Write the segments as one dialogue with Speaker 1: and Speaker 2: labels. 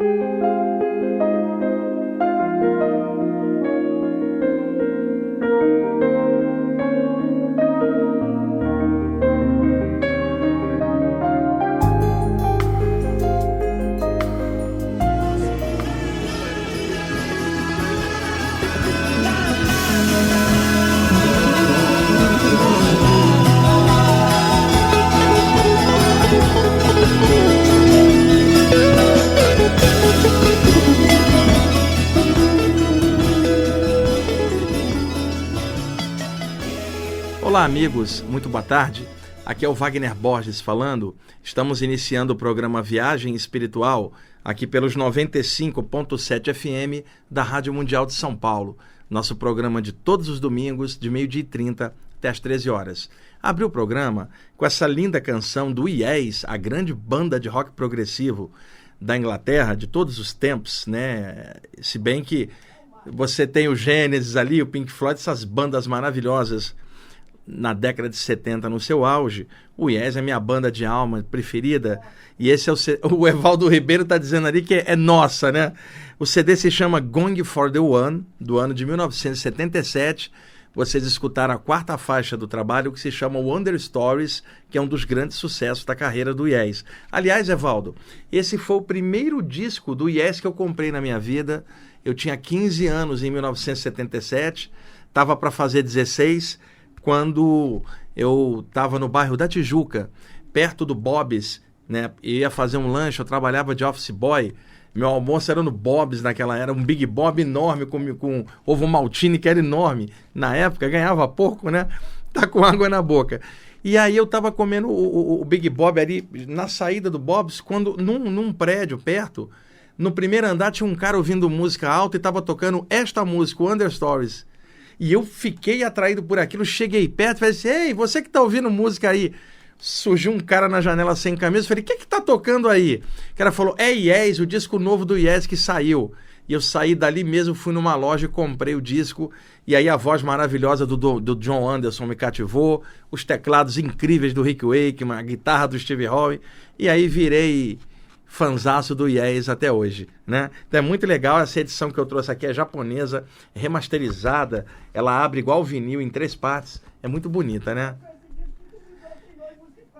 Speaker 1: Música Olá, amigos, muito boa tarde. Aqui é o Wagner Borges falando. Estamos iniciando o programa Viagem Espiritual aqui pelos 95.7 FM da Rádio Mundial de São Paulo. Nosso programa de todos os domingos, de meio-dia e 30 até as 13 horas. Abri o programa com essa linda canção do Yes, a grande banda de rock progressivo da Inglaterra de todos os tempos, né? Se bem que você tem o Gênesis ali, o Pink Floyd, essas bandas maravilhosas na década de 70 no seu auge. O Yes é minha banda de alma preferida. E esse é o, C... o Evaldo Ribeiro está dizendo ali que é, é, nossa, né? O CD se chama Going for the One, do ano de 1977. Vocês escutaram a quarta faixa do trabalho que se chama Wonder Stories, que é um dos grandes sucessos da carreira do Yes. Aliás, Evaldo, esse foi o primeiro disco do Yes que eu comprei na minha vida. Eu tinha 15 anos em 1977, estava para fazer 16 quando eu estava no bairro da Tijuca, perto do Bob's, né? Ia fazer um lanche, eu trabalhava de office boy. Meu almoço era no Bob's naquela era, um Big Bob enorme com, com ovo maltine que era enorme. Na época ganhava pouco, né? Tá com água na boca. E aí eu tava comendo o, o, o Big Bob ali na saída do Bob's, quando num, num prédio perto, no primeiro andar tinha um cara ouvindo música alta e tava tocando esta música, o Under Stories. E eu fiquei atraído por aquilo, cheguei perto falei assim: Ei, você que tá ouvindo música aí. Surgiu um cara na janela sem camisa, falei: O que que tá tocando aí? O cara falou: É Yes, o disco novo do Yes que saiu. E eu saí dali mesmo, fui numa loja e comprei o disco. E aí a voz maravilhosa do, do, do John Anderson me cativou, os teclados incríveis do Rick Wakeman, a guitarra do Steve Howe. E aí virei fanzaço do Yes até hoje, né? Então é muito legal essa edição que eu trouxe aqui, é japonesa, remasterizada, ela abre igual vinil em três partes, é muito bonita, né?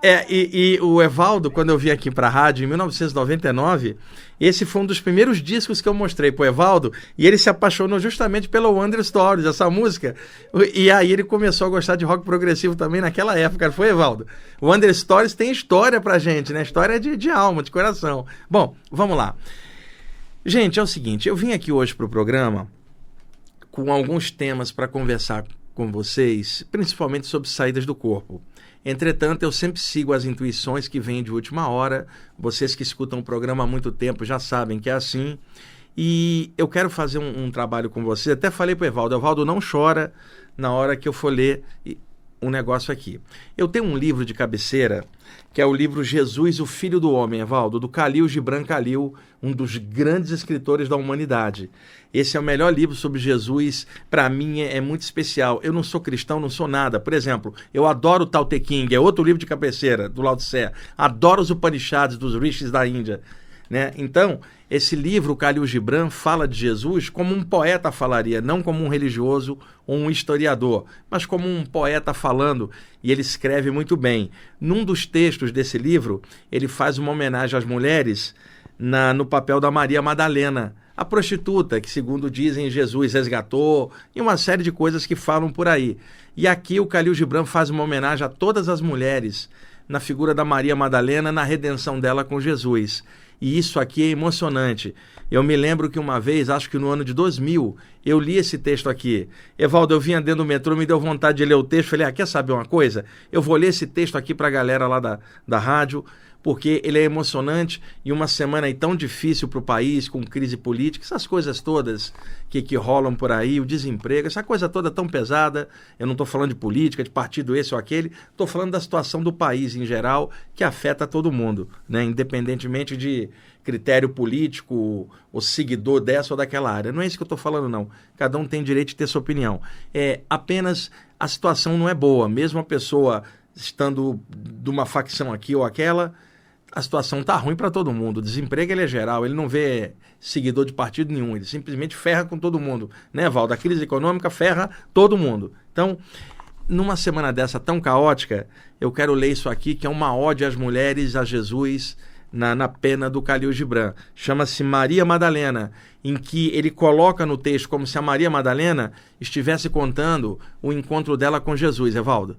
Speaker 1: É, e, e, o Evaldo, quando eu vim aqui para a rádio em 1999, esse foi um dos primeiros discos que eu mostrei pro Evaldo, e ele se apaixonou justamente pelo Wonder Stories, essa música. E aí ele começou a gostar de rock progressivo também naquela época, foi, Evaldo? O Wonder Stories tem história pra gente, né? História de, de alma, de coração. Bom, vamos lá. Gente, é o seguinte, eu vim aqui hoje pro programa com alguns temas para conversar com vocês, principalmente sobre saídas do corpo. Entretanto, eu sempre sigo as intuições que vêm de última hora. Vocês que escutam o programa há muito tempo já sabem que é assim. E eu quero fazer um, um trabalho com você. Até falei para o Evaldo: Evaldo, não chora na hora que eu for ler um negócio aqui. Eu tenho um livro de cabeceira que é o livro Jesus, o Filho do Homem, Evaldo, do Khalil Gibran Khalil, um dos grandes escritores da humanidade. Esse é o melhor livro sobre Jesus, para mim é, é, muito especial. Eu não sou cristão, não sou nada. Por exemplo, eu adoro o Tao Te King, é outro livro de cabeceira, do Lao Tse. Adoro os Upanishads dos rishis da Índia. Né? Então, esse livro, o Khalil Gibran, fala de Jesus como um poeta falaria, não como um religioso ou um historiador, mas como um poeta falando, e ele escreve muito bem. Num dos textos desse livro, ele faz uma homenagem às mulheres na, no papel da Maria Madalena, a prostituta que, segundo dizem, Jesus resgatou, e uma série de coisas que falam por aí. E aqui o Khalil Gibran faz uma homenagem a todas as mulheres na figura da Maria Madalena na redenção dela com Jesus. E isso aqui é emocionante. Eu me lembro que uma vez, acho que no ano de 2000, eu li esse texto aqui. Evaldo, eu vinha dentro do metrô, me deu vontade de ler o texto. Falei, ah, quer saber uma coisa? Eu vou ler esse texto aqui para a galera lá da, da rádio, porque ele é emocionante e uma semana aí tão difícil para o país, com crise política, essas coisas todas que, que rolam por aí, o desemprego, essa coisa toda tão pesada. Eu não estou falando de política, de partido esse ou aquele, estou falando da situação do país em geral, que afeta todo mundo, né? independentemente de critério político ou seguidor dessa ou daquela área. Não é isso que eu estou falando, não. Cada um tem direito de ter sua opinião. É apenas a situação não é boa, mesmo a pessoa estando de uma facção aqui ou aquela a situação tá ruim para todo mundo. O desemprego ele é geral, ele não vê seguidor de partido nenhum, ele simplesmente ferra com todo mundo, né, Val? A crise econômica ferra todo mundo. Então, numa semana dessa tão caótica, eu quero ler isso aqui, que é uma ode às mulheres, a Jesus, na, na pena do Calil Gibran. Chama-se Maria Madalena, em que ele coloca no texto como se a Maria Madalena estivesse contando o encontro dela com Jesus, Evaldo.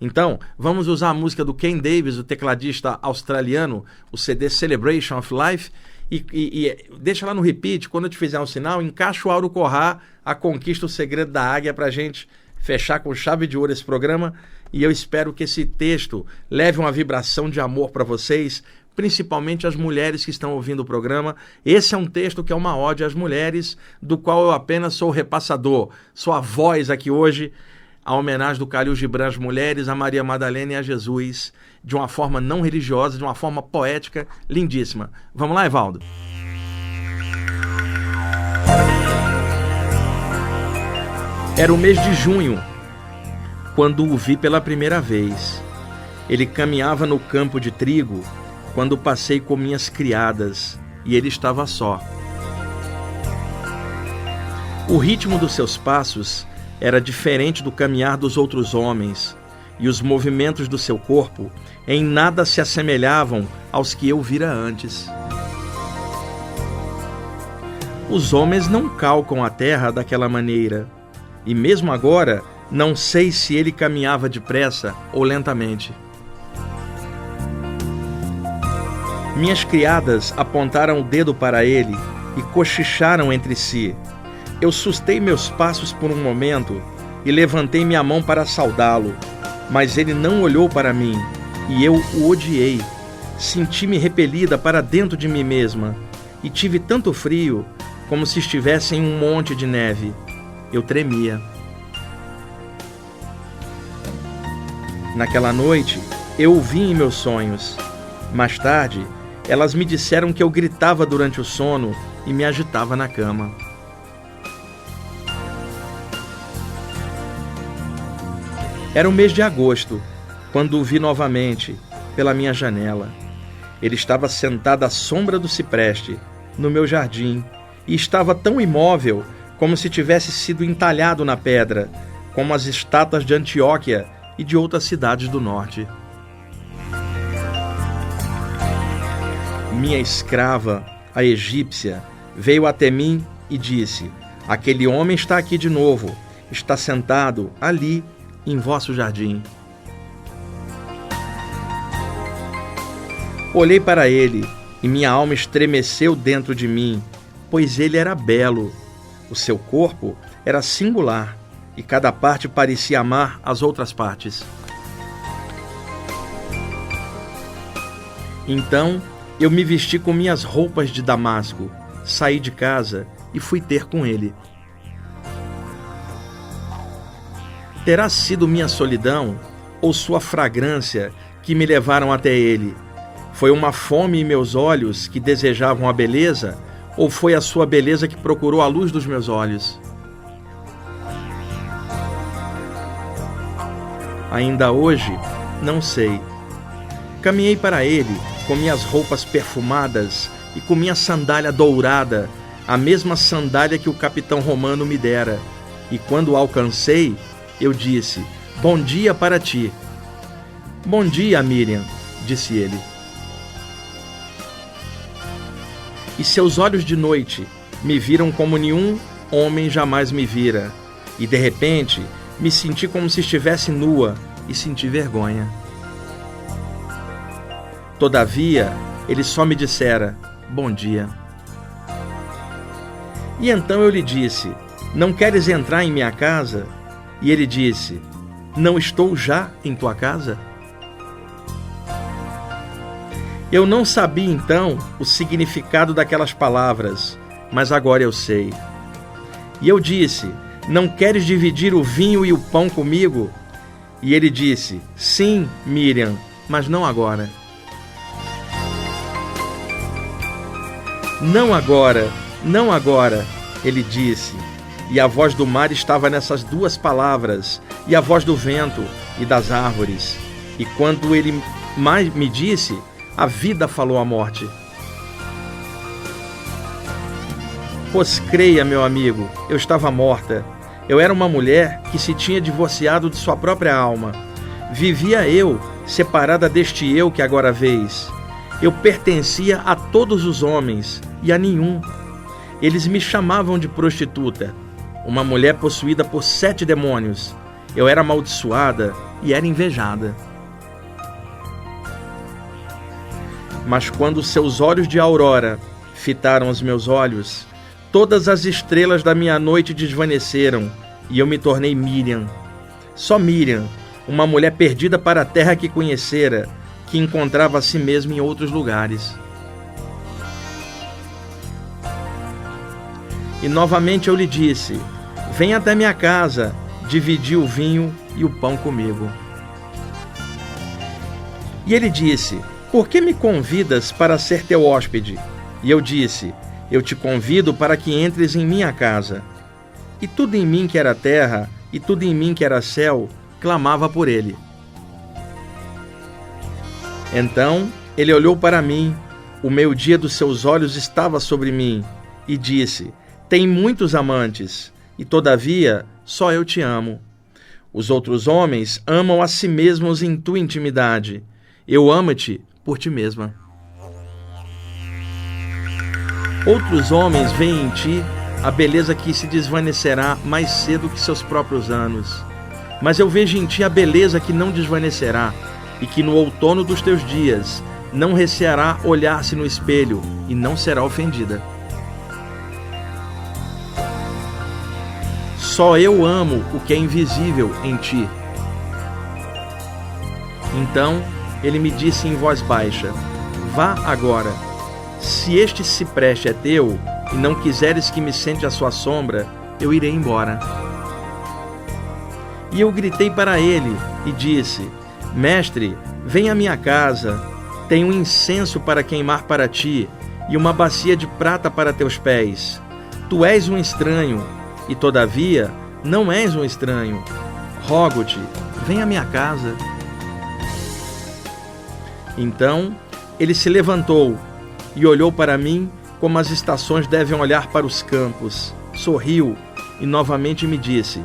Speaker 1: Então, vamos usar a música do Ken Davis, o tecladista australiano, o CD Celebration of Life, e, e, e, deixa lá no repeat, quando eu te fizer um sinal, encaixa o Auro Corrá, a conquista, o segredo da águia, para gente fechar com chave de ouro esse programa. E eu espero que esse texto leve uma vibração de amor para vocês, principalmente as mulheres que estão ouvindo o programa. Esse é um texto que é uma ode às mulheres, do qual eu apenas sou repassador, sou a voz aqui hoje, a homenagem do Calil Gibran às mulheres, a Maria Madalena e a Jesus, de uma forma não religiosa, de uma forma poética, lindíssima. Vamos lá, Evaldo? Era o mês de junho, quando o vi pela primeira vez. Ele caminhava no campo de trigo quando passei com minhas criadas e ele estava só. O ritmo dos seus passos era diferente do caminhar dos outros homens, e os movimentos do seu corpo em nada se assemelhavam aos que eu vira antes. Os homens não calcam a terra daquela maneira, e mesmo agora não sei se ele caminhava depressa ou lentamente. Minhas criadas apontaram o dedo para ele e cochicharam entre si. Eu sustei meus passos por um momento e levantei minha mão para saudá-lo, mas ele não olhou para mim e eu o odiei. Senti-me repelida para dentro de mim mesma e tive tanto frio como se estivesse em um monte de neve. Eu tremia. Naquela noite, eu o vi em meus sonhos. Mais tarde, elas me disseram que eu gritava durante o sono e me agitava na cama. Era o mês de agosto, quando o vi novamente pela minha janela. Ele estava sentado à sombra do cipreste, no meu jardim, e estava tão imóvel como se tivesse sido entalhado na pedra, como as estátuas de Antioquia e de outras cidades do norte. Minha escrava, a egípcia, veio até mim e disse: Aquele homem está aqui de novo, está sentado ali em vosso jardim. Olhei para ele e minha alma estremeceu dentro de mim, pois ele era belo. O seu corpo era singular e cada parte parecia amar as outras partes. Então eu me vesti com minhas roupas de damasco, saí de casa e fui ter com ele. Terá sido minha solidão ou sua fragrância que me levaram até ele? Foi uma fome em meus olhos que desejavam a beleza, ou foi a sua beleza que procurou a luz dos meus olhos? Ainda hoje, não sei. Caminhei para ele com minhas roupas perfumadas e com minha sandália dourada, a mesma sandália que o capitão romano me dera. E quando o alcancei, eu disse: Bom dia para ti. Bom dia, Miriam, disse ele. E seus olhos de noite me viram como nenhum homem jamais me vira. E de repente me senti como se estivesse nua e senti vergonha. Todavia, ele só me dissera: Bom dia. E então eu lhe disse: Não queres entrar em minha casa? E ele disse: Não estou já em tua casa? Eu não sabia então o significado daquelas palavras, mas agora eu sei. E eu disse: Não queres dividir o vinho e o pão comigo? E ele disse: Sim, Miriam, mas não agora. Não agora, não agora, ele disse. E a voz do mar estava nessas duas palavras, e a voz do vento e das árvores. E quando ele mais me disse, A vida falou à morte. Pois creia, meu amigo, eu estava morta. Eu era uma mulher que se tinha divorciado de sua própria alma. Vivia eu, separada deste eu que agora vês. Eu pertencia a todos os homens e a nenhum. Eles me chamavam de prostituta, uma mulher possuída por sete demônios. Eu era amaldiçoada e era invejada. Mas quando seus olhos de aurora fitaram os meus olhos, Todas as estrelas da minha noite desvaneceram e eu me tornei Miriam. Só Miriam, uma mulher perdida para a terra que conhecera, que encontrava a si mesma em outros lugares. E novamente eu lhe disse: Vem até minha casa, dividi o vinho e o pão comigo. E ele disse: Por que me convidas para ser teu hóspede? E eu disse: eu te convido para que entres em minha casa. E tudo em mim que era terra, e tudo em mim que era céu, clamava por ele. Então ele olhou para mim, o meio dia dos seus olhos estava sobre mim, e disse: Tem muitos amantes, e todavia só eu te amo. Os outros homens amam a si mesmos em tua intimidade. Eu amo-te por ti mesma. Outros homens veem em ti a beleza que se desvanecerá mais cedo que seus próprios anos. Mas eu vejo em ti a beleza que não desvanecerá e que no outono dos teus dias não receará olhar-se no espelho e não será ofendida. Só eu amo o que é invisível em ti. Então ele me disse em voz baixa: Vá agora se este cipreste é teu, e não quiseres que me sente a sua sombra, eu irei embora. E eu gritei para ele e disse: Mestre, vem à minha casa, tenho um incenso para queimar para ti e uma bacia de prata para teus pés. Tu és um estranho, e todavia não és um estranho. Rogo-te, vem à minha casa. Então ele se levantou e olhou para mim como as estações devem olhar para os campos. Sorriu e novamente me disse: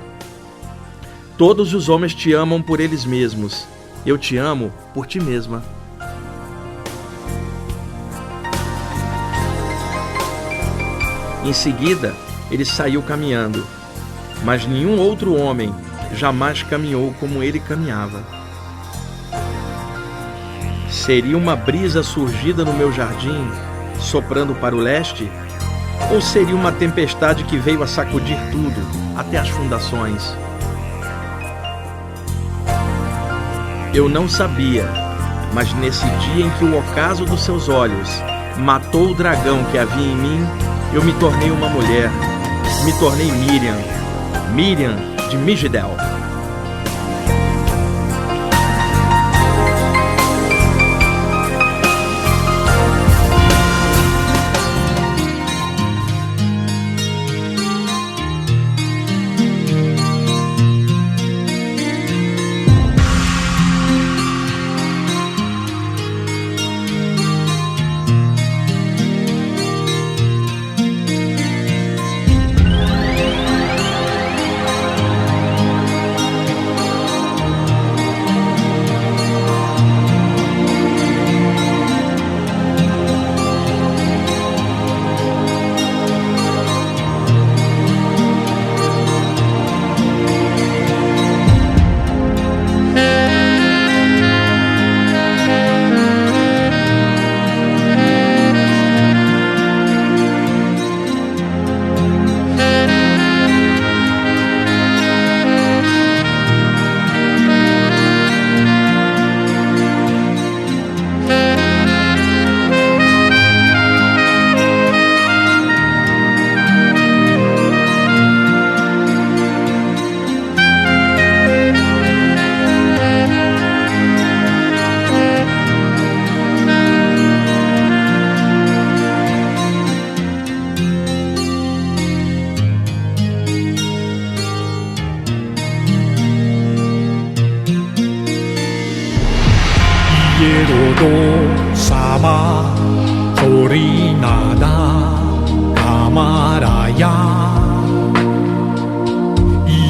Speaker 1: Todos os homens te amam por eles mesmos. Eu te amo por ti mesma. Em seguida, ele saiu caminhando, mas nenhum outro homem jamais caminhou como ele caminhava. Seria uma brisa surgida no meu jardim, soprando para o leste? Ou seria uma tempestade que veio a sacudir tudo, até as fundações? Eu não sabia, mas nesse dia em que o ocaso dos seus olhos matou o dragão que havia em mim, eu me tornei uma mulher. Me tornei Miriam, Miriam de Migdel.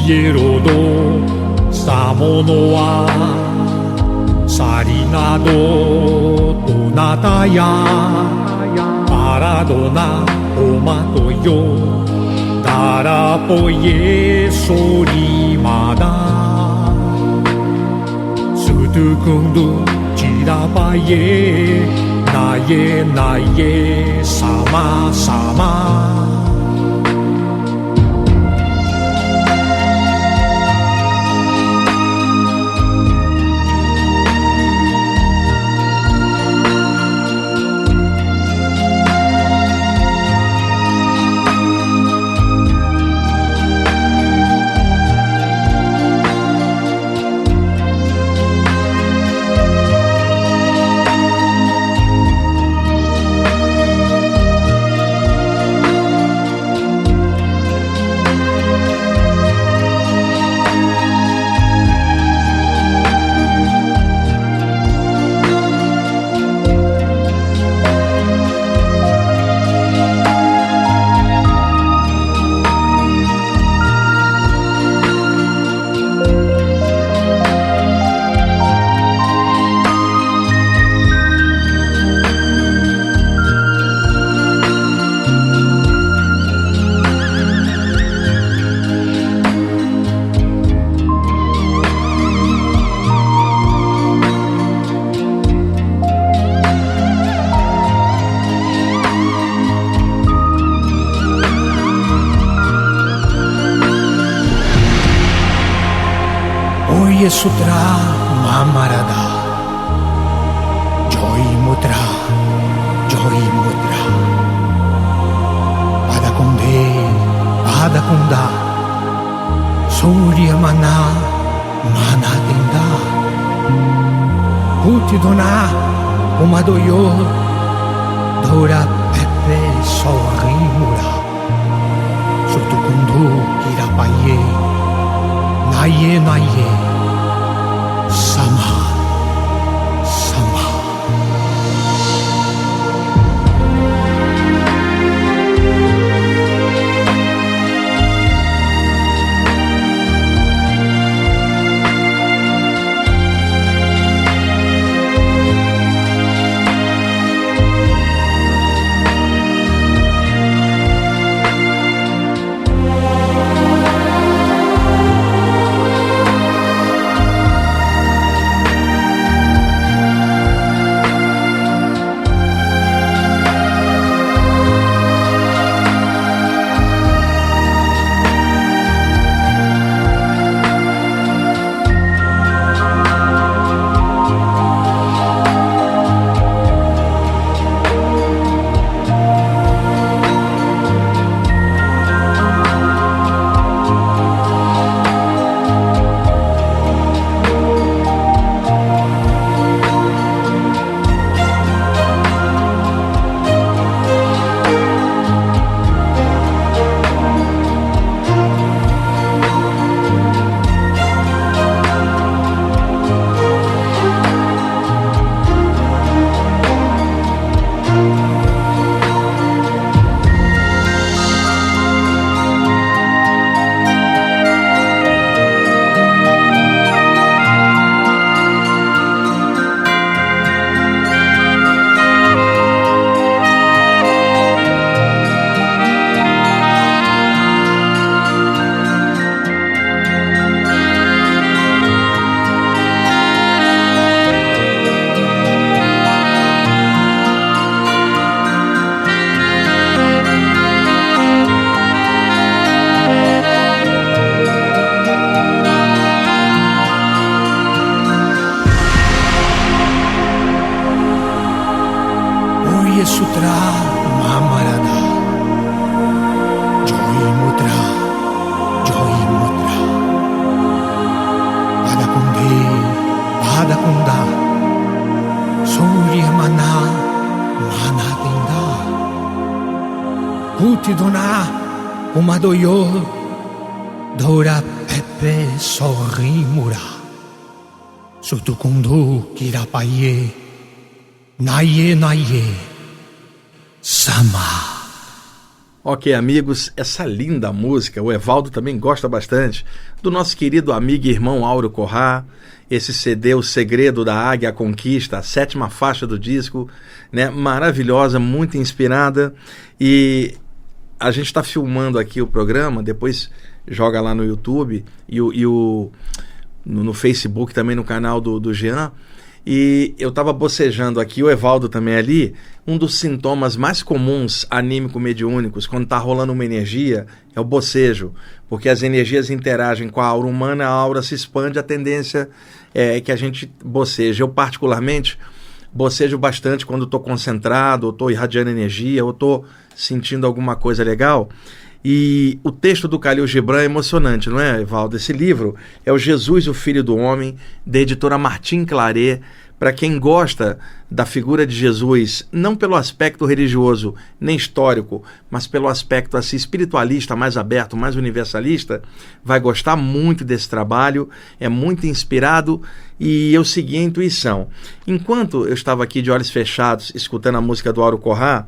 Speaker 2: イエロドさものはサリナドどなたやパラドナおまとよダラポイエソリマダストゥクンドチラバイエ那耶那耶萨玛萨玛。Surya mana, mana denda. Puti dona, umado yo, dora pepe sorrimura. Sotu kundu kira paie, naie naie. Dona Umadoyo Dora Pepe Naye Naye Kirapaye, Naye Naye, Sama.
Speaker 1: Ok, amigos, essa linda música, o Evaldo também gosta bastante, do nosso querido amigo e irmão Áureo Corrá, esse CD, O Segredo da Águia Conquista, a sétima faixa do disco, né? Maravilhosa, muito inspirada. E a gente está filmando aqui o programa, depois joga lá no YouTube e o, e o no, no, Facebook também no canal do, do Jean. E eu estava bocejando aqui, o Evaldo também ali, um dos sintomas mais comuns anímico-mediúnicos, quando está rolando uma energia, é o bocejo. Porque as energias interagem com a aura humana, a aura se expande, a tendência é que a gente boceja. Eu, particularmente, bocejo bastante quando estou concentrado, ou estou irradiando energia, ou estou sentindo alguma coisa legal. E o texto do Khalil Gibran é emocionante, não é, Evaldo? Esse livro é o Jesus, o Filho do Homem, da editora Martin Claret. Para quem gosta da figura de Jesus, não pelo aspecto religioso nem histórico, mas pelo aspecto assim, espiritualista, mais aberto, mais universalista, vai gostar muito desse trabalho, é muito inspirado e eu segui a intuição. Enquanto eu estava aqui de olhos fechados, escutando a música do Auro Corrá,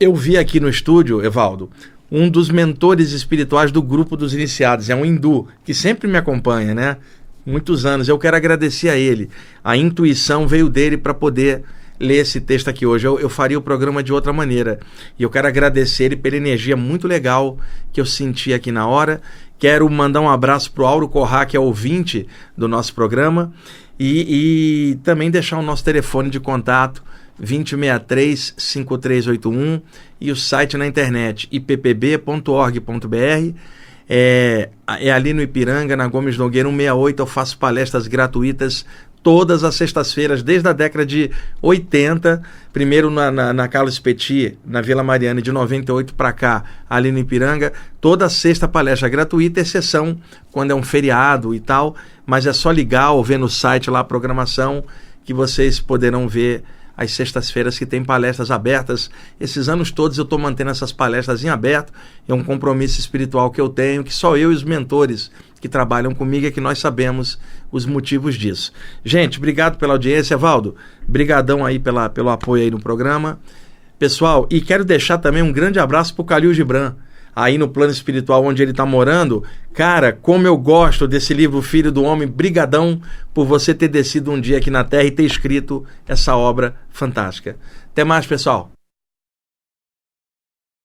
Speaker 1: eu vi aqui no estúdio, Evaldo, um dos mentores espirituais do grupo dos iniciados, é um hindu, que sempre me acompanha, né? Muitos anos. Eu quero agradecer a ele. A intuição veio dele para poder ler esse texto aqui hoje. Eu, eu, faria o programa de outra maneira. E eu quero agradecer ele pela energia muito legal que eu senti aqui na hora. Quero mandar um abraço para o Auro Corrá, que é ouvinte do nosso programa. E, e também deixar o nosso telefone de contato 2063-5381 e o site na internet ippb.org.br. É, é ali no Ipiranga, na Gomes Nogueira 168. Eu faço palestras gratuitas todas as sextas-feiras, desde a década de 80. Primeiro na, na, na Carlos Petit, na Vila Mariana, de 98 para cá, ali no Ipiranga. Toda sexta palestra gratuita, exceção quando é um feriado e tal. Mas é só ligar ou ver no site lá a programação que vocês poderão ver às sextas-feiras que tem palestras abertas. Esses anos todos eu estou mantendo essas palestras em aberto. É um compromisso espiritual que eu tenho, que só eu e os mentores que trabalham comigo é que nós sabemos os motivos disso. Gente, obrigado pela audiência, Valdo. Brigadão aí pela, pelo apoio aí no programa. Pessoal, e quero deixar também um grande abraço para o Calil Gibran aí no plano espiritual onde ele está morando. Cara, como eu gosto desse livro Filho do Homem, brigadão por você ter descido um dia aqui na Terra e ter escrito essa obra fantástica. Até mais, pessoal.